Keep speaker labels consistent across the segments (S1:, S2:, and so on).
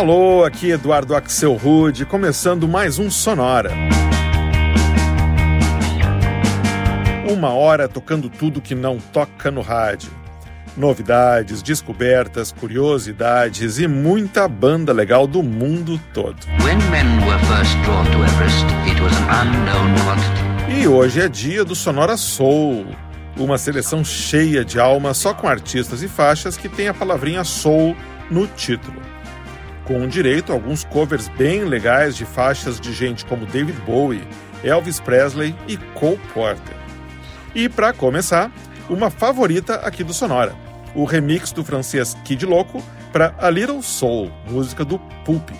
S1: Alô, aqui Eduardo Axel Rude, começando mais um Sonora. Uma hora tocando tudo que não toca no rádio. Novidades, descobertas, curiosidades e muita banda legal do mundo todo. E hoje é dia do Sonora Soul, uma seleção cheia de alma só com artistas e faixas que tem a palavrinha soul no título. Com direito a alguns covers bem legais de faixas de gente como David Bowie, Elvis Presley e Cole Porter. E para começar, uma favorita aqui do Sonora, o remix do francês Kid Loco para A Little Soul, música do Pulp.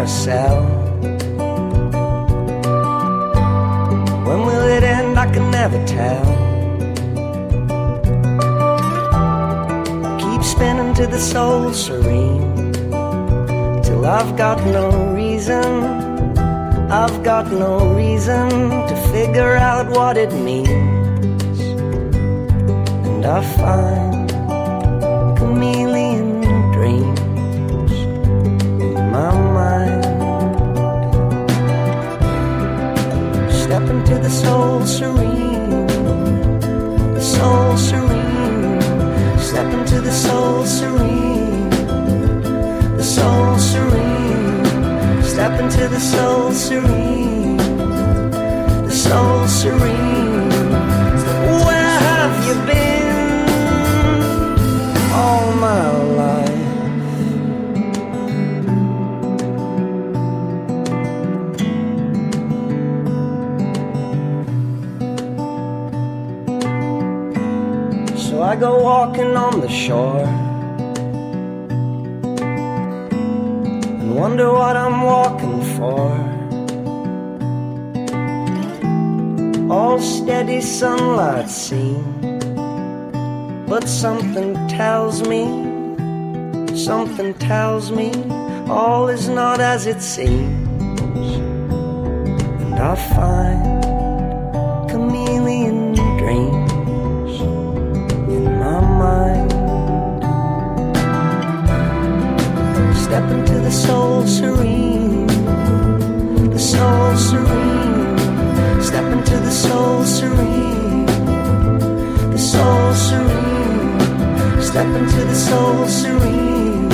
S2: Carousel. When will it end? I can never tell. Keep spinning to the soul serene till I've got no reason. I've got no reason to figure out what it means. And I find million soul serene, the soul serene. Step into the soul serene, the soul serene. Step into the soul serene, the soul serene. Where have you been? all my life. Go walking on the shore and wonder what I'm walking for. All steady sunlight seen but something tells me, something tells me all is not as it seems. And I find soul serene, the soul serene. Step into the soul serene,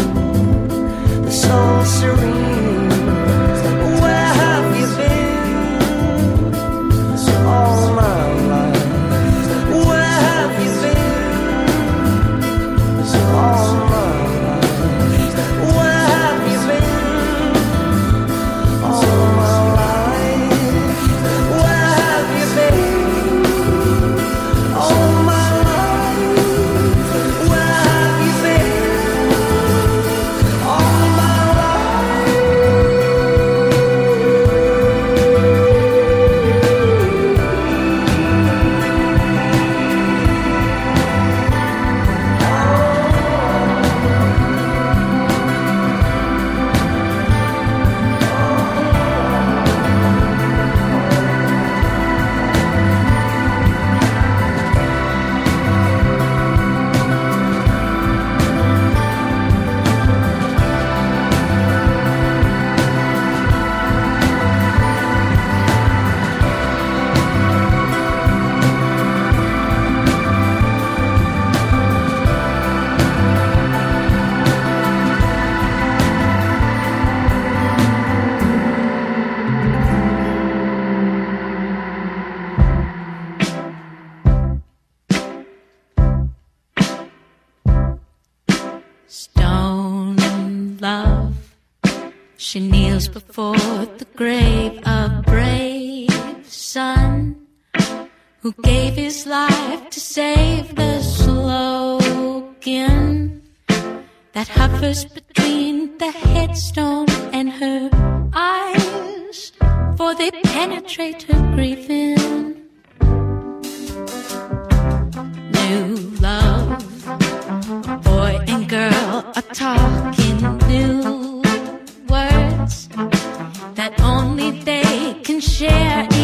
S2: the soul serene. son who gave his life to save the slogan that hovers between the headstone and her eyes, for they penetrate her grieving. New love,
S3: boy and girl are talking new words that only they can share.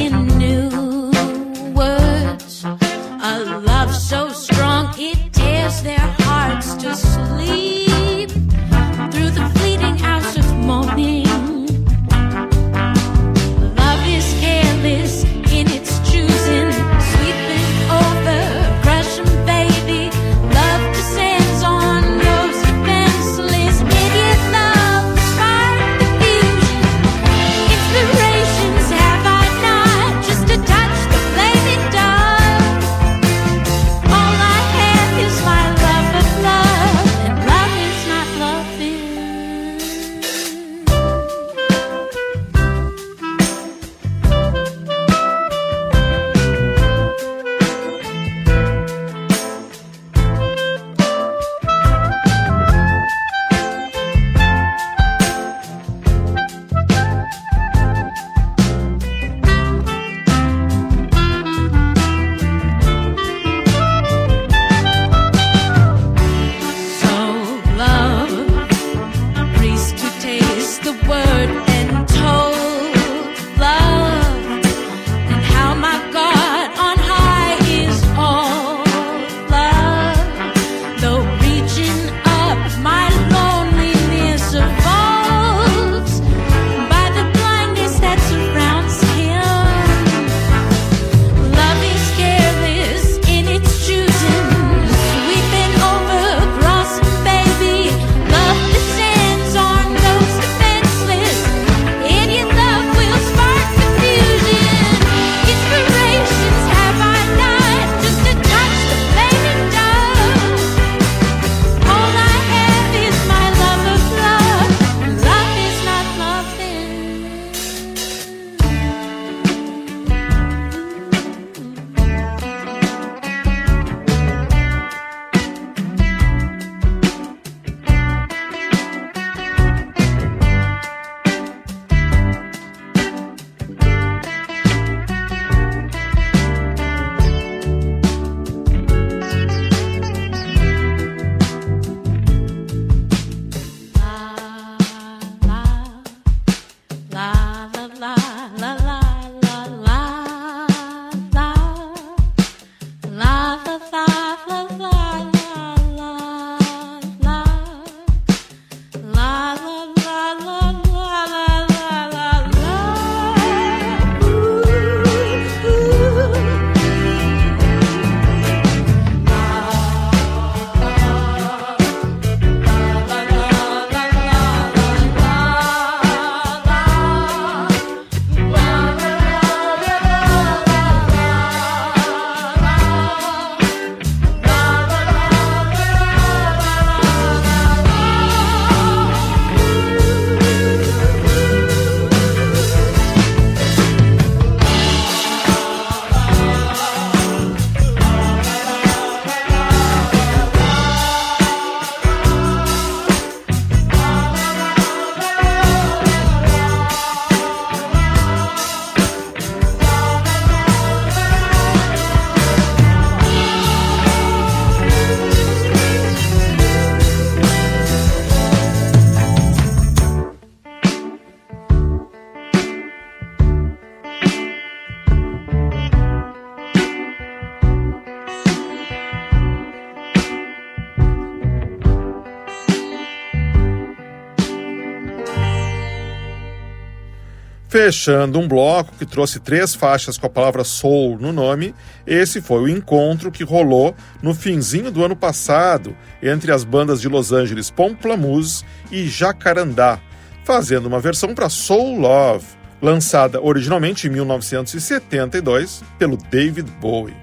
S4: Fechando um bloco que trouxe três faixas com a palavra soul no nome, esse foi o encontro que rolou no finzinho do ano passado entre as bandas de Los Angeles Pomplamoose e Jacarandá, fazendo uma versão para Soul Love, lançada originalmente em 1972 pelo David Bowie.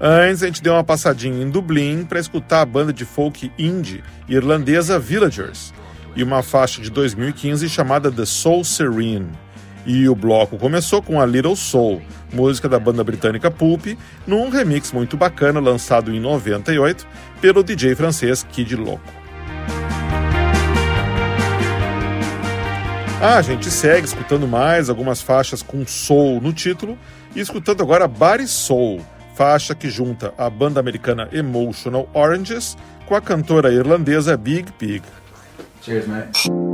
S4: Antes a gente deu uma passadinha em Dublin para escutar a banda de folk indie irlandesa Villagers e uma faixa de 2015 chamada The Soul Serene. E o bloco começou com a Little Soul, música da banda britânica Pulp, num remix muito bacana lançado em 98 pelo DJ francês Kid Loco. Ah, a gente segue escutando mais algumas faixas com soul no título e escutando agora Body Soul, faixa que junta a banda americana Emotional Oranges com a cantora irlandesa Big Pig. Cheers, mate.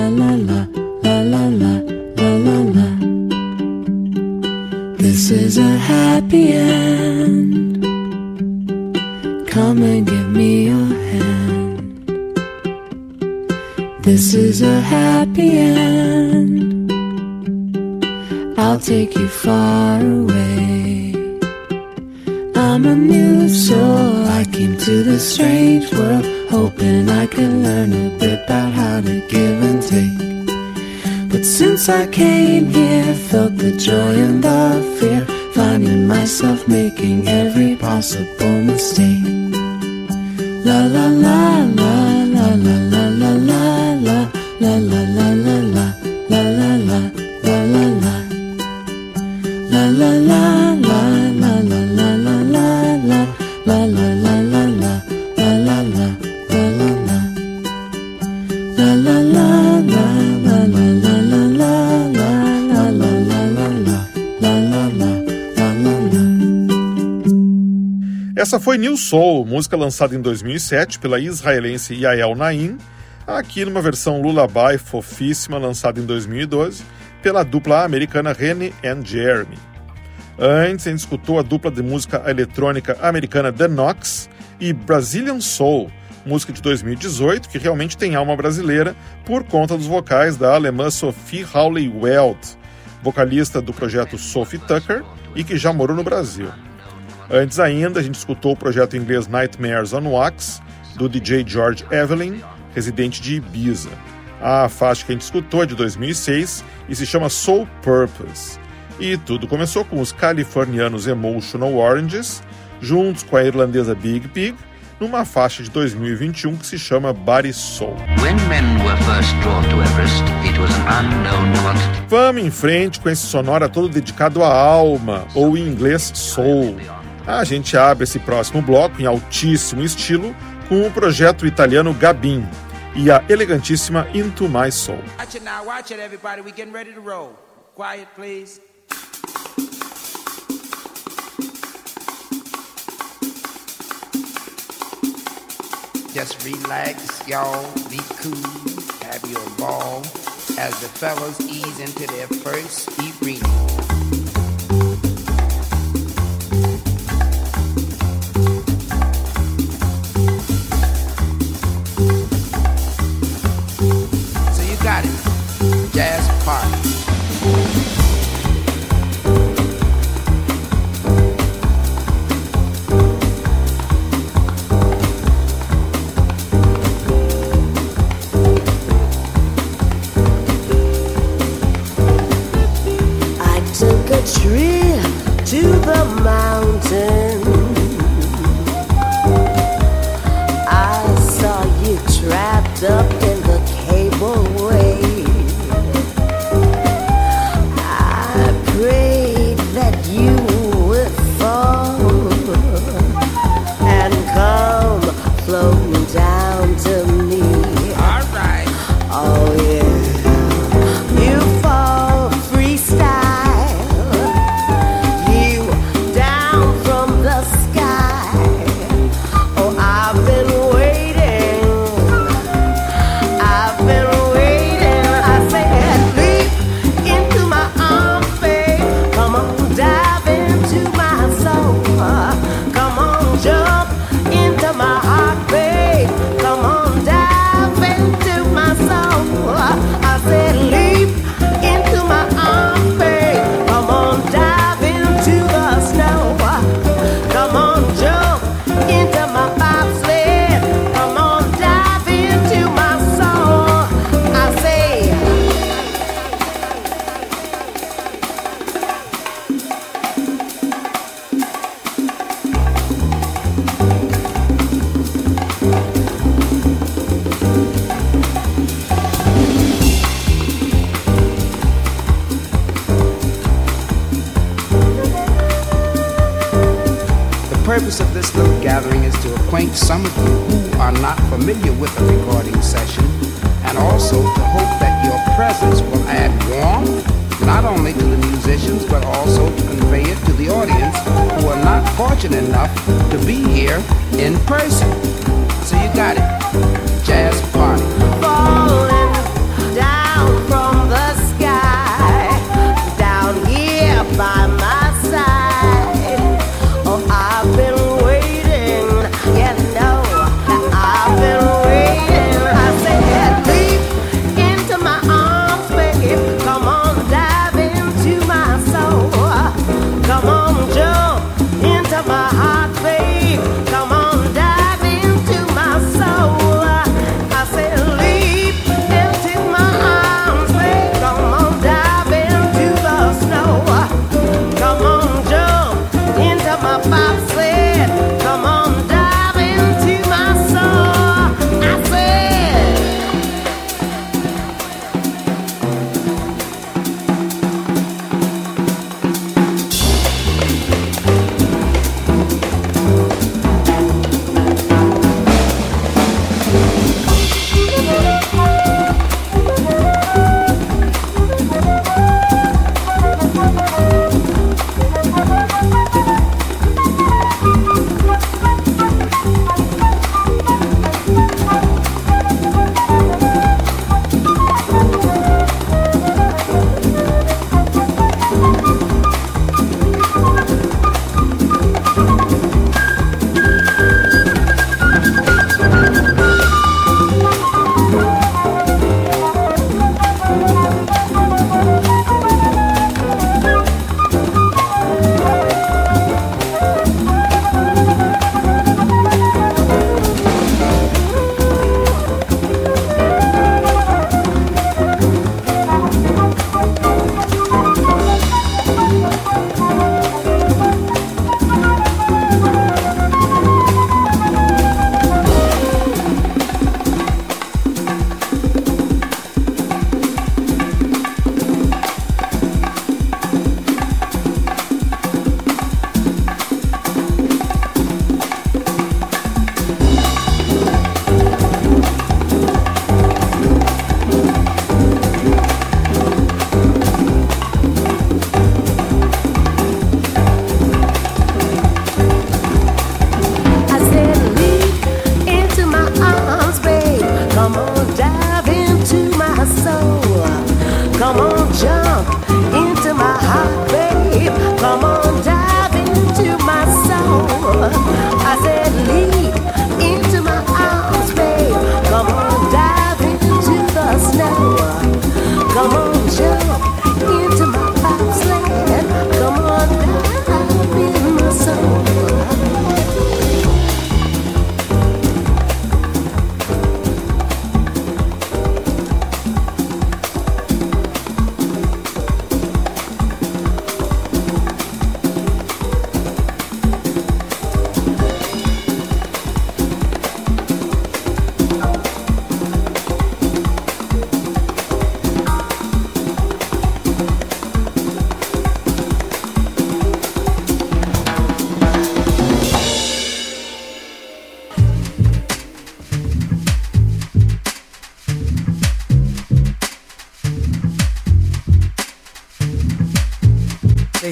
S5: This is a happy end. Come and give me your hand. This is a happy end. I'll take you far away. I'm a new soul. I came to this strange world, hoping I could learn a bit about how to give and take. Since I came here, felt the joy and the fear, finding myself making every possible mistake. La la la la la la la la la la la la la
S4: New Soul, música lançada em 2007 pela israelense Yael Naim, aqui numa versão lullaby fofíssima lançada em 2012 pela dupla americana Rene and Jeremy. Antes, a gente escutou a dupla de música eletrônica americana The Knox e Brazilian Soul, música de 2018 que realmente tem alma brasileira por conta dos vocais da alemã Sophie Howley Weld, vocalista do projeto Sophie Tucker e que já morou no Brasil. Antes ainda, a gente escutou o projeto inglês Nightmares on Wax, do DJ George Evelyn, residente de Ibiza. A faixa que a gente escutou é de 2006 e se chama Soul Purpose. E tudo começou com os californianos Emotional Oranges, juntos com a irlandesa Big Pig, numa faixa de 2021 que se chama Body Soul. Vamos em frente com esse sonora todo dedicado à alma, ou em inglês soul. A gente abre esse próximo bloco em altíssimo estilo com o projeto italiano Gabin e a elegantíssima Into My Soul. Watch it now, watch it everybody, we getting ready to roll. Quiet please.
S6: Just relax, y'all, be cool, have your ball as the fellows ease into their first evening.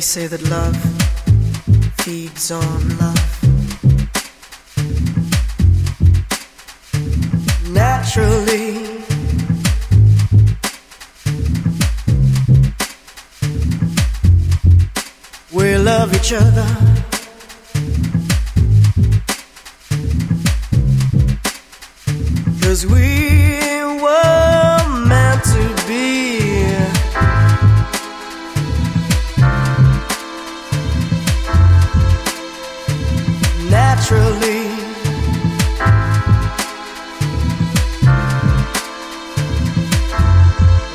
S2: Say that love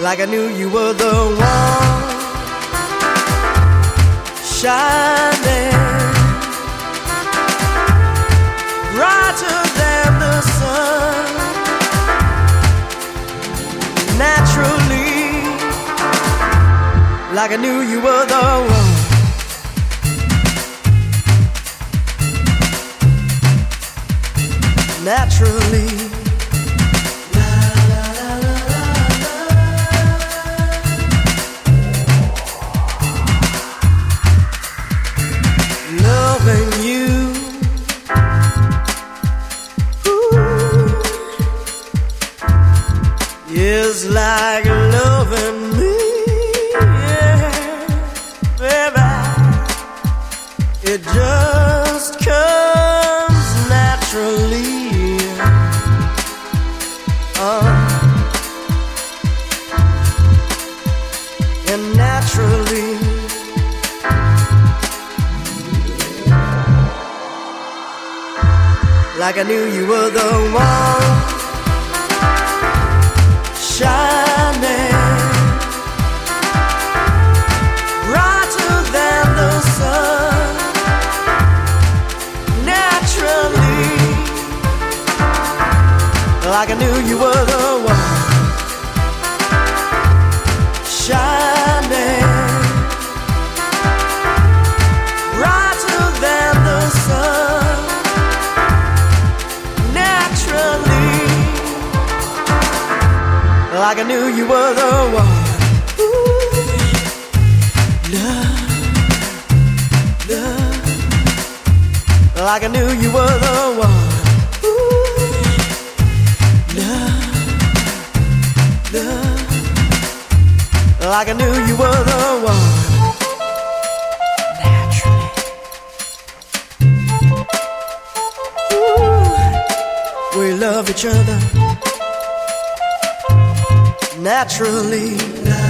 S2: like I knew you were the one shining brighter than the sun. Naturally, like I knew you were the one. Naturally. Knew you were the one Like I knew you were the one. Ooh, love, love. Like I knew you were the one. Ooh, love, love. Like I knew you were the one. Naturally. Ooh, we love each other naturally.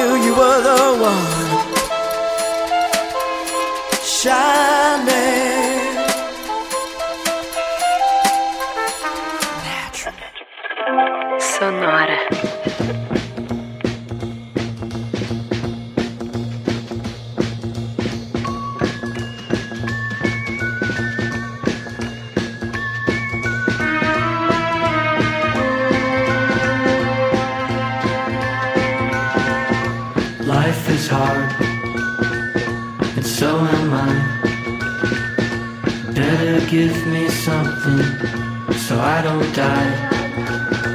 S2: Knew you were the one
S7: Better give me something so I don't die.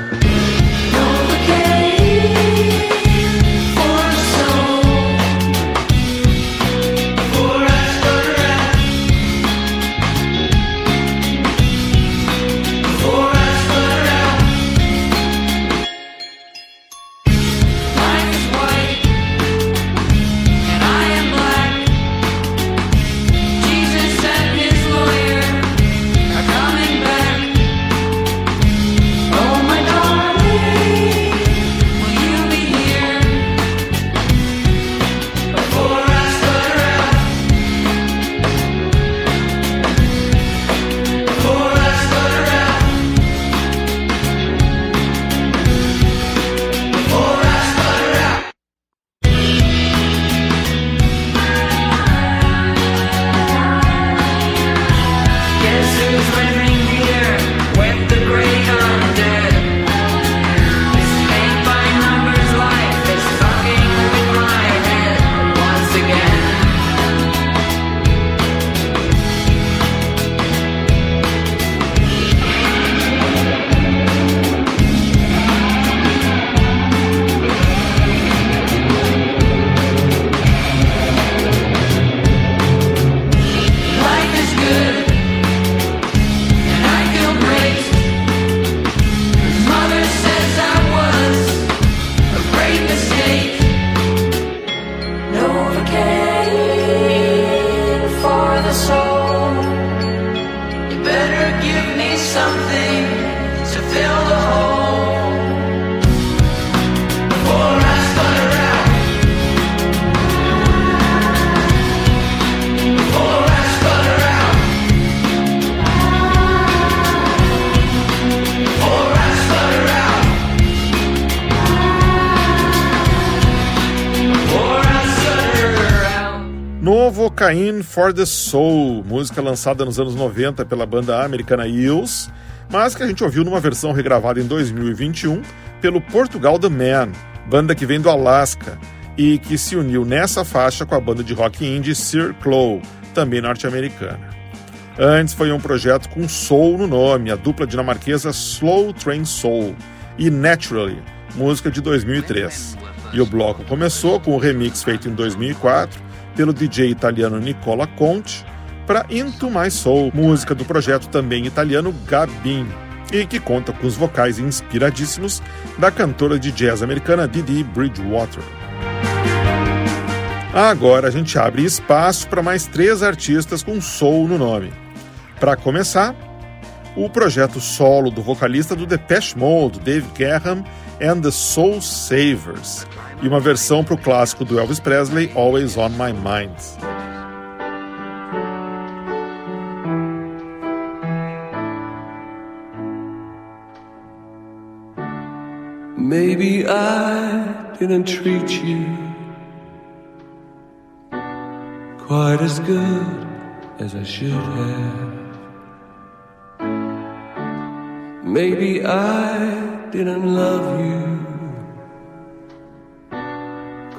S8: Give me something to fill the hole.
S4: Cocaine for the Soul, música lançada nos anos 90 pela banda americana Eels, mas que a gente ouviu numa versão regravada em 2021 pelo Portugal The Man, banda que vem do Alasca e que se uniu nessa faixa com a banda de rock indie Sir Claw, também norte-americana. Antes foi um projeto com soul no nome, a dupla dinamarquesa Slow Train Soul e Naturally, música de 2003. E o bloco começou com o remix feito em 2004 pelo DJ italiano Nicola Conte para Into My Soul, música do projeto também italiano Gabin, e que conta com os vocais inspiradíssimos da cantora de jazz americana Didi Bridgewater. Agora a gente abre espaço para mais três artistas com soul no nome. Para começar, o projeto solo do vocalista do Depeche Mode, Dave Graham and the Soul Savers, e uma versão para o clássico do Elvis Presley, Always on My Mind.
S8: Maybe I didn't treat you quite as good as I should have. Maybe I didn't love you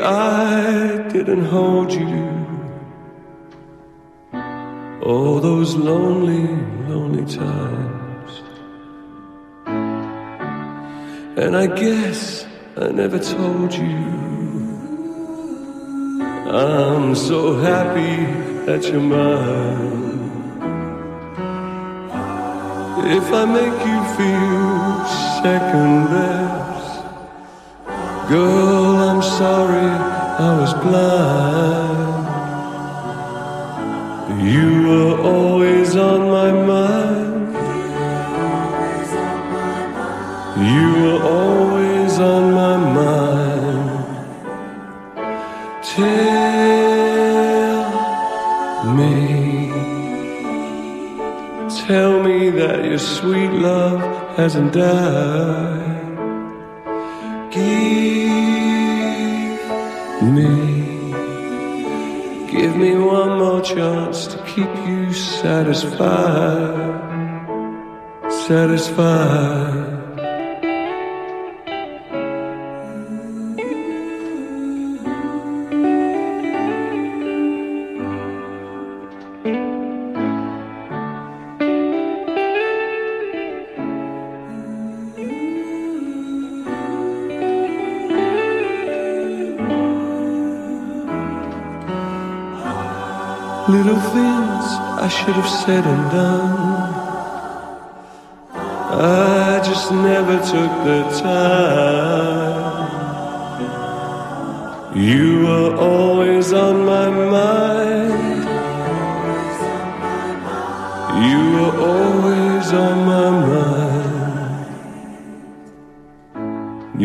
S8: I didn't hold you. All those lonely, lonely times. And I guess I never told you. I'm so happy that you're mine. If I make you feel second best, girl, I'm sorry I was blind. You were always on my mind. You were always on my mind. Tell me, tell me that your sweet love hasn't died. Chance to keep you satisfied, satisfied. Should have said and done. I just never took the time. You were always on my mind. You were always on my mind.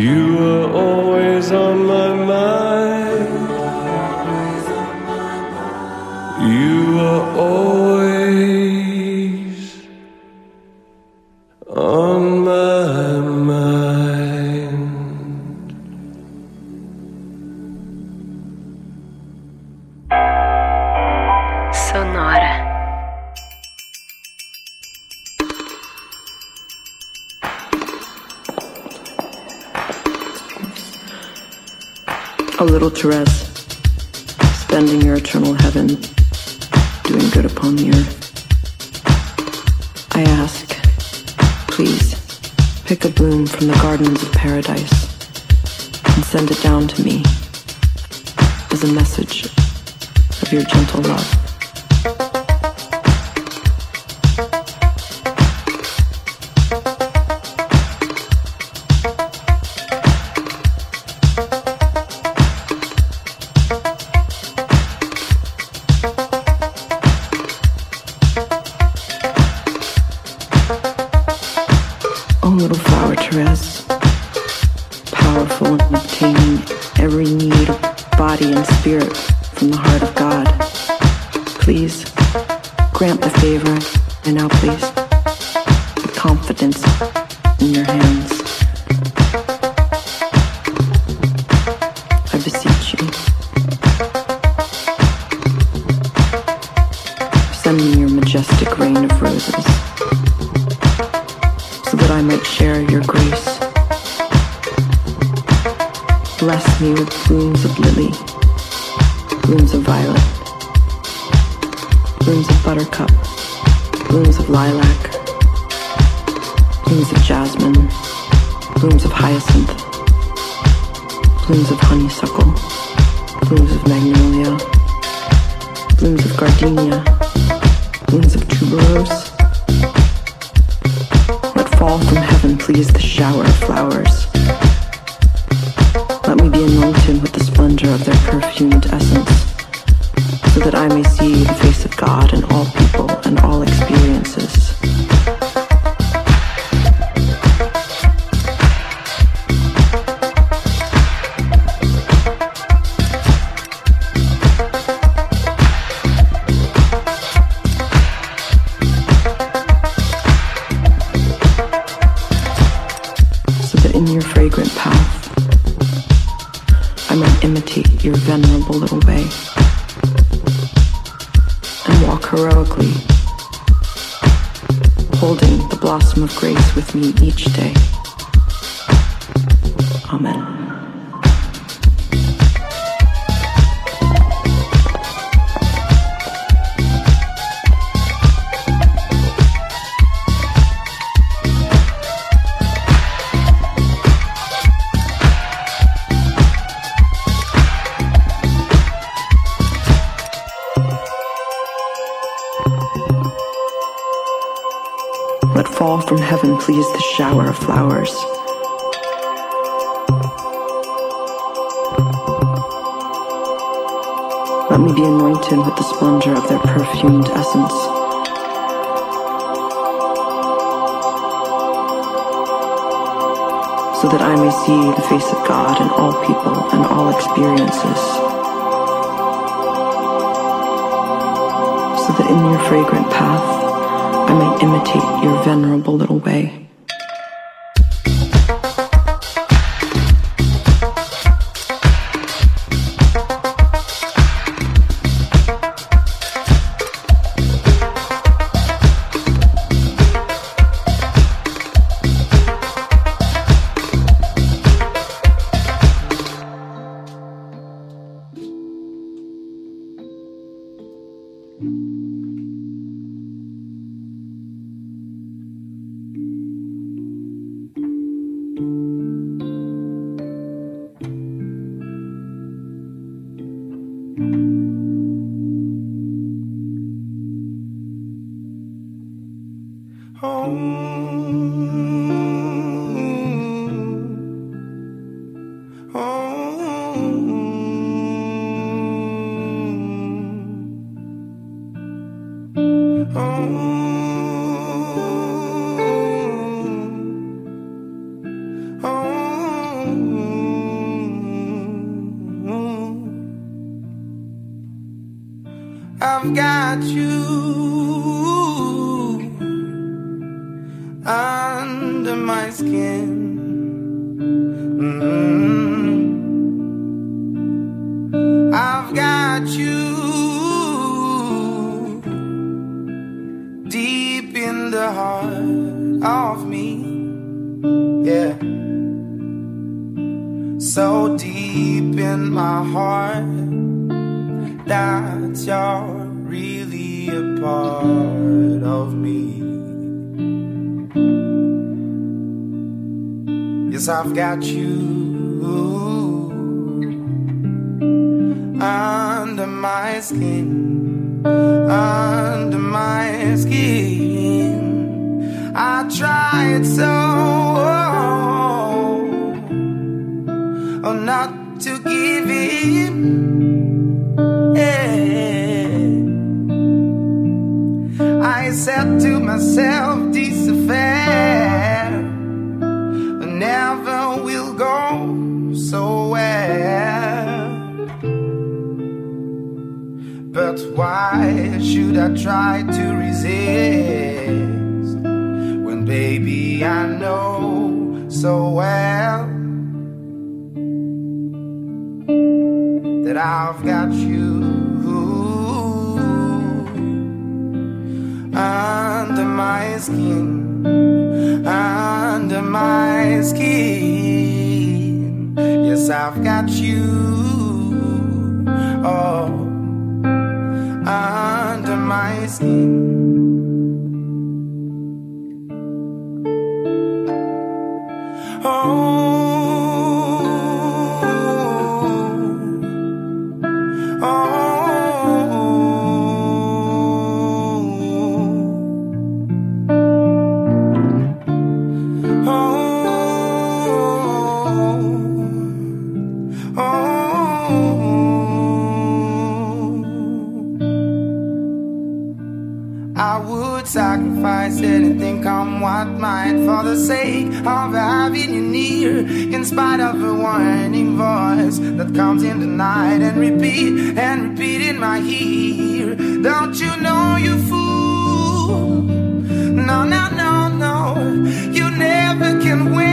S8: You were always on my mind. You are always
S9: path. I might imitate your venerable little way and walk heroically, holding the blossom of grace with me each day. Amen. from heaven please the shower of flowers. Let me be anointed with the splendor of their perfumed essence. So that I may see the face of God in all people and all experiences. So that in your fragrant path, I may imitate your venerable little way. Try to resist when, baby, I know so well that I've got you under my skin, under my skin. Yes, I've got you. Oh, my what might, for the sake of having you near. In spite of a warning voice that comes in the night and repeat and repeat in my ear. Don't you know, you fool? No, no, no, no, you never can win.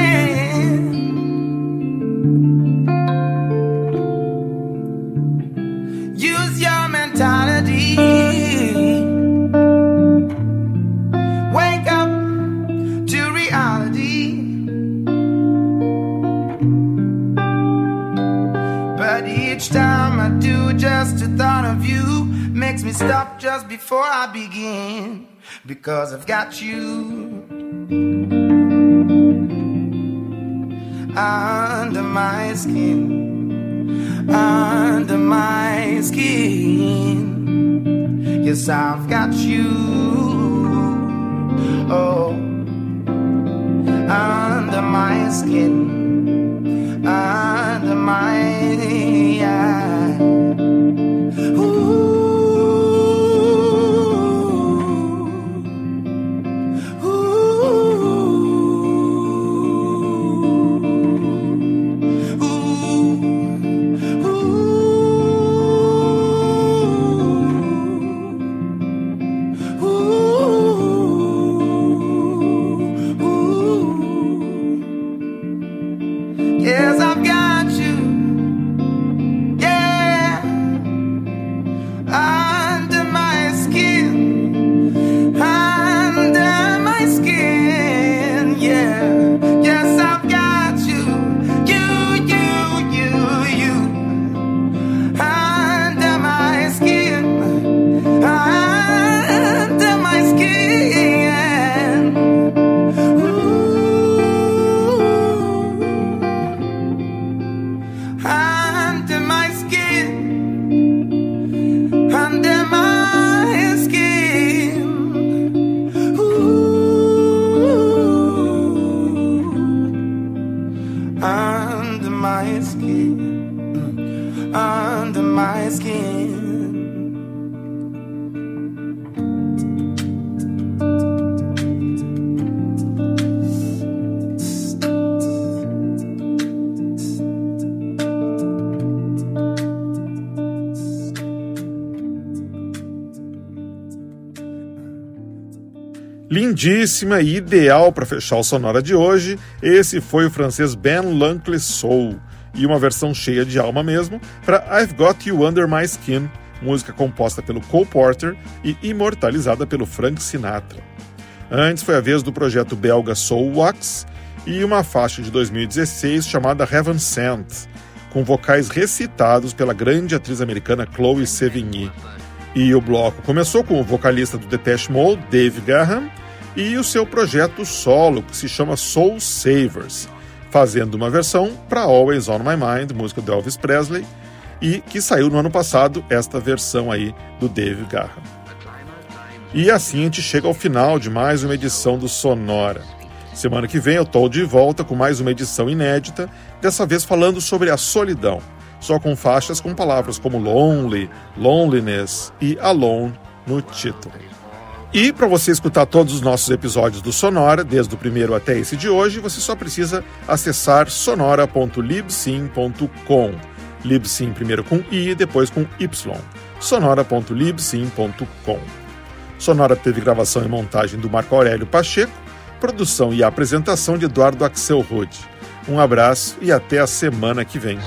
S9: Do, just the thought of you makes me stop just before I begin. Because I've got you under my skin, under my skin. Yes, I've got you. Oh, under my skin, under my Yes,
S4: Lindíssima e ideal para fechar o Sonora de hoje, esse foi o francês Ben Lunkley Soul, e uma versão cheia de alma mesmo para I've Got You Under My Skin, música composta pelo Cole Porter e imortalizada pelo Frank Sinatra. Antes foi a vez do projeto belga Soul Wax e uma faixa de 2016 chamada Heaven Sent, com vocais recitados pela grande atriz americana Chloe Sevigny. E o bloco começou com o vocalista do Depeche Mode, Dave Graham, e o seu projeto solo, que se chama Soul Savers, fazendo uma versão para Always On My Mind, música do Elvis Presley, e que saiu no ano passado, esta versão aí do Dave Graham. E assim a gente chega ao final de mais uma edição do Sonora. Semana que vem eu estou de volta com mais uma edição inédita, dessa vez falando sobre a solidão, só com faixas com palavras como lonely, loneliness e alone no título. E para você escutar todos os nossos episódios do Sonora, desde o primeiro até esse de hoje, você só precisa acessar sonora.libsim.com. Libsim primeiro com i, depois com y. sonora.libsim.com. Sonora teve gravação e montagem do Marco Aurélio Pacheco, produção e apresentação de Eduardo Axel Rode. Um abraço e até a semana que vem.